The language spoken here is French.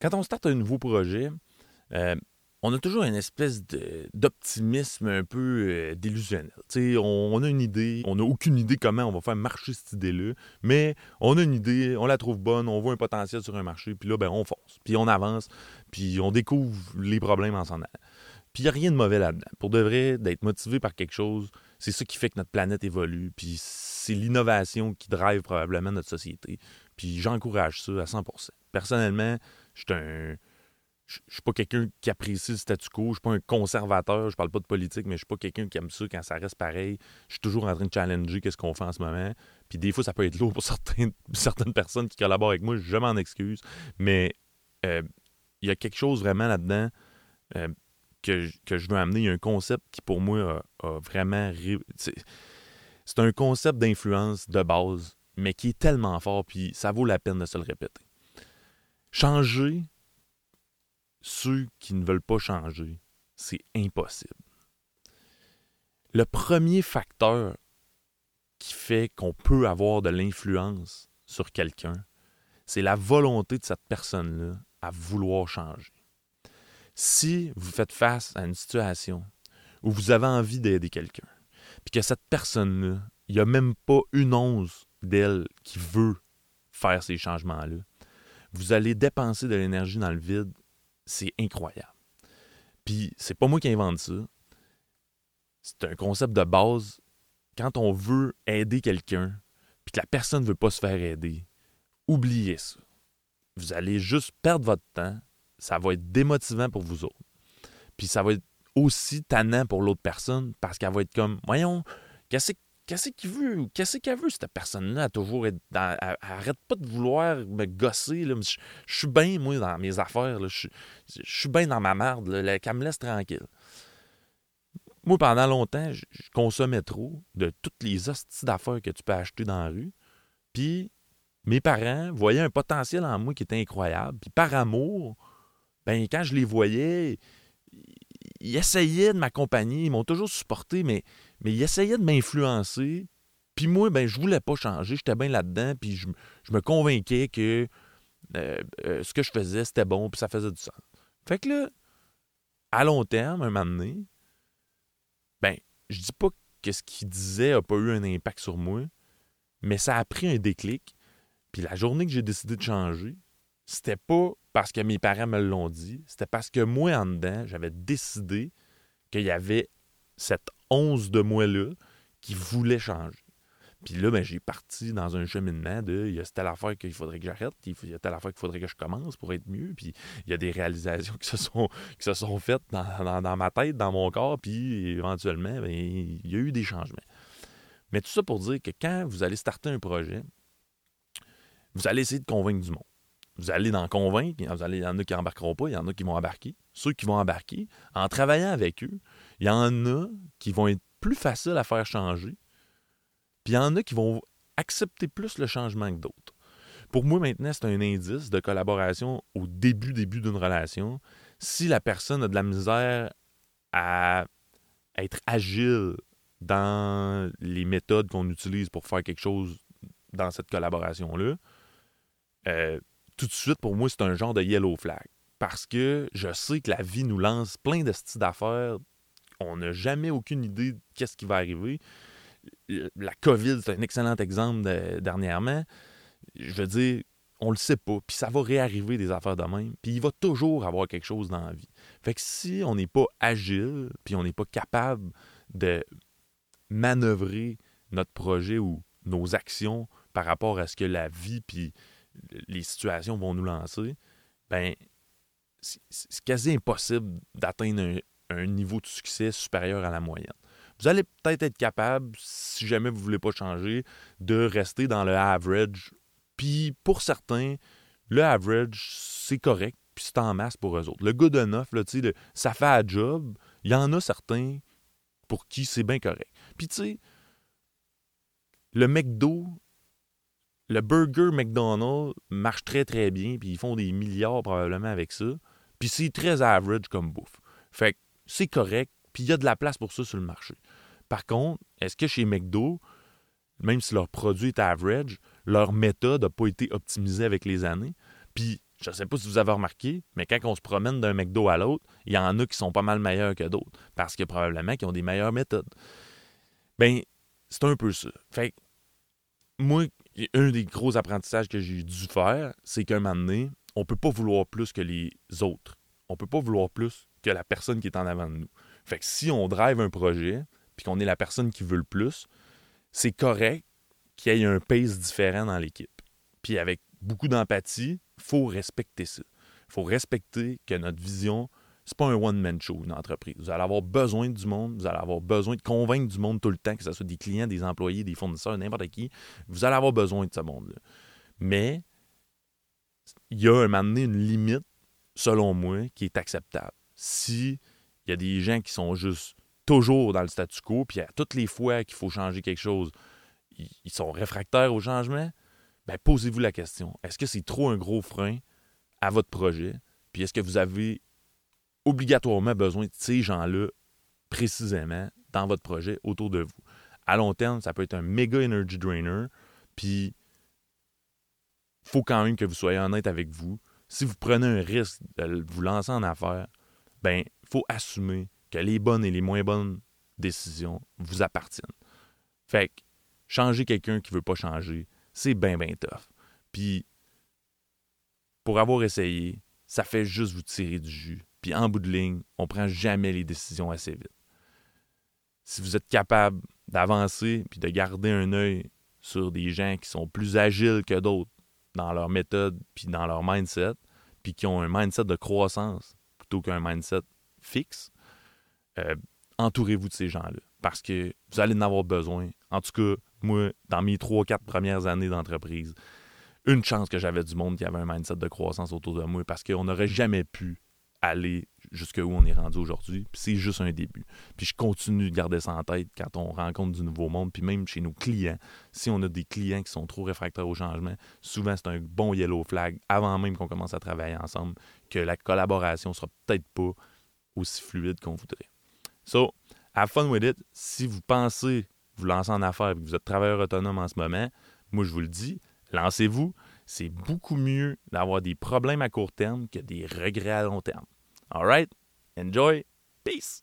quand on starte un nouveau projet, euh, on a toujours une espèce d'optimisme un peu euh, délusionnel. On, on, a une idée, on n'a aucune idée comment on va faire marcher cette idée-là, mais on a une idée, on la trouve bonne, on voit un potentiel sur un marché, puis là, ben, on fonce, puis on avance, puis on découvre les problèmes en s'en allant. Puis il n'y a rien de mauvais là-dedans. Pour de vrai, d'être motivé par quelque chose, c'est ça qui fait que notre planète évolue, puis c'est l'innovation qui drive probablement notre société. Puis j'encourage ça à 100% Personnellement, je suis un suis pas quelqu'un qui apprécie le statu quo, je suis pas un conservateur, je parle pas de politique, mais je suis pas quelqu'un qui aime ça quand ça reste pareil. Je suis toujours en train de challenger qu'est-ce qu'on fait en ce moment. Puis des fois, ça peut être lourd pour certaines, certaines personnes qui collaborent avec moi, je m'en excuse. Mais euh, il y a quelque chose vraiment là-dedans euh, que, je veux amener. Il y a un concept qui, pour moi, a, vraiment... C'est un concept d'influence de base, mais qui est tellement fort, puis ça vaut la peine de se le répéter. Changer ceux qui ne veulent pas changer, c'est impossible. Le premier facteur qui fait qu'on peut avoir de l'influence sur quelqu'un, c'est la volonté de cette personne-là à vouloir changer. Si vous faites face à une situation où vous avez envie d'aider quelqu'un, puis que cette personne-là, il n'y a même pas une once d'elle qui veut faire ces changements-là, vous allez dépenser de l'énergie dans le vide c'est incroyable. Puis c'est pas moi qui invente ça. C'est un concept de base. Quand on veut aider quelqu'un, puis que la personne ne veut pas se faire aider, oubliez ça. Vous allez juste perdre votre temps. Ça va être démotivant pour vous autres. Puis ça va être aussi tannant pour l'autre personne parce qu'elle va être comme Voyons, qu'est-ce Qu'est-ce qu'il veut? Qu'est-ce qu'elle veut, cette personne-là? à toujours être dans. arrête pas de vouloir me gosser. Là. Je, suis bien, moi, dans mes affaires. Je, suis bien dans ma merde. Qu'elle me laisse tranquille. Moi, pendant longtemps, je, consommais trop de toutes les hosties d'affaires que tu peux acheter dans la rue. Puis, mes parents voyaient un potentiel en moi qui était incroyable. Puis, par amour, ben quand je les voyais, ils essayaient de m'accompagner. Ils m'ont toujours supporté, mais mais il essayait de m'influencer. Puis moi, ben, je voulais pas changer. J'étais bien là-dedans. Puis je, me convainquais que euh, euh, ce que je faisais, c'était bon. Puis ça faisait du sens. Fait que là, à long terme, un moment donné, ben, je dis pas que ce qu'il disait n'a pas eu un impact sur moi, mais ça a pris un déclic. Puis la journée que j'ai décidé de changer, c'était pas parce que mes parents me l'ont dit, c'était parce que moi, en dedans, j'avais décidé qu'il y avait cette once de moi-là qui voulait changer. Puis là, ben, j'ai parti dans un cheminement de il y a telle affaire qu'il faudrait que j'arrête, il y a telle affaire qu'il faudrait que je commence pour être mieux. Puis il y a des réalisations qui se sont, faites dans, ma tête, dans mon corps, puis éventuellement, ben, il y a eu des changements. Mais tout ça pour dire que quand vous allez starter un projet, vous allez essayer de convaincre du monde. Vous allez en convaincre, il y en a qui n'embarqueront pas, il y en a qui vont embarquer. Ceux qui vont embarquer, en travaillant avec eux, il y en a qui vont être plus faciles à faire changer, puis il y en a qui vont accepter plus le changement que d'autres. Pour moi, maintenant, c'est un indice de collaboration au début, début d'une relation. Si la personne a de la misère à être agile dans les méthodes qu'on utilise pour faire quelque chose dans cette collaboration-là, euh, tout de suite, pour moi, c'est un genre de yellow flag. Parce que je sais que la vie nous lance plein de styles d'affaires on n'a jamais aucune idée de qu'est-ce qui va arriver. La COVID, c'est un excellent exemple dernièrement. Je veux dire, on le sait pas, puis ça va réarriver des affaires de même, puis il va toujours avoir quelque chose dans la vie. Fait que si on n'est pas agile, puis on n'est pas capable de manœuvrer notre projet ou nos actions par rapport à ce que la vie puis les situations vont nous lancer, ben c'est quasi impossible d'atteindre un, niveau de succès supérieur à la moyenne. Vous allez peut-être être capable, si jamais vous ne voulez pas changer, de rester dans le average. Puis pour certains, le average, c'est correct, puis c'est en masse pour eux autres. Le good enough, là, ça fait un job. Il y en a certains pour qui c'est bien correct. Puis tu sais, le McDo, le burger McDonald's marche très très bien, puis ils font des milliards probablement avec ça. Puis c'est très average comme bouffe. Fait que c'est correct, puis il y a de la place pour ça sur le marché. Par contre, est-ce que chez McDo, même si leur produit est average, leur méthode n'a pas été optimisée avec les années? Puis je ne sais pas si vous avez remarqué, mais quand on se promène d'un McDo à l'autre, il y en a qui sont pas mal meilleurs que d'autres, parce que probablement qu'ils ont des meilleures méthodes. Ben, c'est un peu ça. Fait que, moi, un des gros apprentissages que j'ai dû faire, c'est qu'un moment donné, on peut pas vouloir plus que les autres. On peut pas vouloir plus que la personne qui est en avant de nous. Fait que si on drive un projet, puis qu'on est la personne qui veut le plus, c'est correct qu'il y ait un pace différent dans l'équipe. Puis avec beaucoup d'empathie, faut respecter ça. Faut respecter que notre vision, c'est pas un one-man show, une entreprise. Vous allez avoir besoin du monde, vous allez avoir besoin de convaincre du monde tout le temps, que ce soit des clients, des employés, des fournisseurs, n'importe qui. Vous allez avoir besoin de ce monde-là. Mais il y a un moment donné une limite, selon moi, qui est acceptable. Si y a des gens qui sont juste toujours dans le statu quo, puis à toutes les fois qu'il faut changer quelque chose, ils sont réfractaires au changement, ben posez-vous la question. Est-ce que c'est trop un gros frein à votre projet? Puis est-ce que vous avez obligatoirement besoin de ces gens-là précisément dans votre projet autour de vous? À long terme, ça peut être un méga energy drainer. Puis il faut quand même que vous soyez honnête avec vous. Si vous prenez un risque de vous lancer en affaires, ben il faut assumer que les bonnes et les moins bonnes décisions vous appartiennent. Fait que changer quelqu'un qui veut pas changer, c'est bien, bien tough. Puis, pour avoir essayé, ça fait juste vous tirer du jus. Puis, en bout de ligne, on prend jamais les décisions assez vite. Si vous êtes capable d'avancer puis de garder un œil sur des gens qui sont plus agiles que d'autres dans leur méthode puis dans leur mindset, puis qui ont un mindset de croissance plutôt qu'un mindset fixe, euh, entourez-vous de ces gens-là parce que vous allez en avoir besoin. En tout cas, moi, dans mes trois, quatre premières années d'entreprise, une chance que j'avais du monde qui avait un mindset de croissance autour de moi parce qu'on n'aurait jamais pu aller jusqu'où on est rendu aujourd'hui. Puis c'est juste un début. Puis je continue de garder ça en tête quand on rencontre du nouveau monde. Puis même chez nos clients, si on a des clients qui sont trop réfractaires au changement, souvent c'est un bon yellow flag avant même qu'on commence à travailler ensemble que la collaboration sera peut-être pas aussi fluide qu'on voudrait. So, have fun with it. Si vous pensez vous lancer en affaires et que vous êtes travailleur autonome en ce moment, moi je vous le dis, lancez-vous. C'est beaucoup mieux d'avoir des problèmes à court terme que des regrets à long terme. All right? Enjoy. Peace.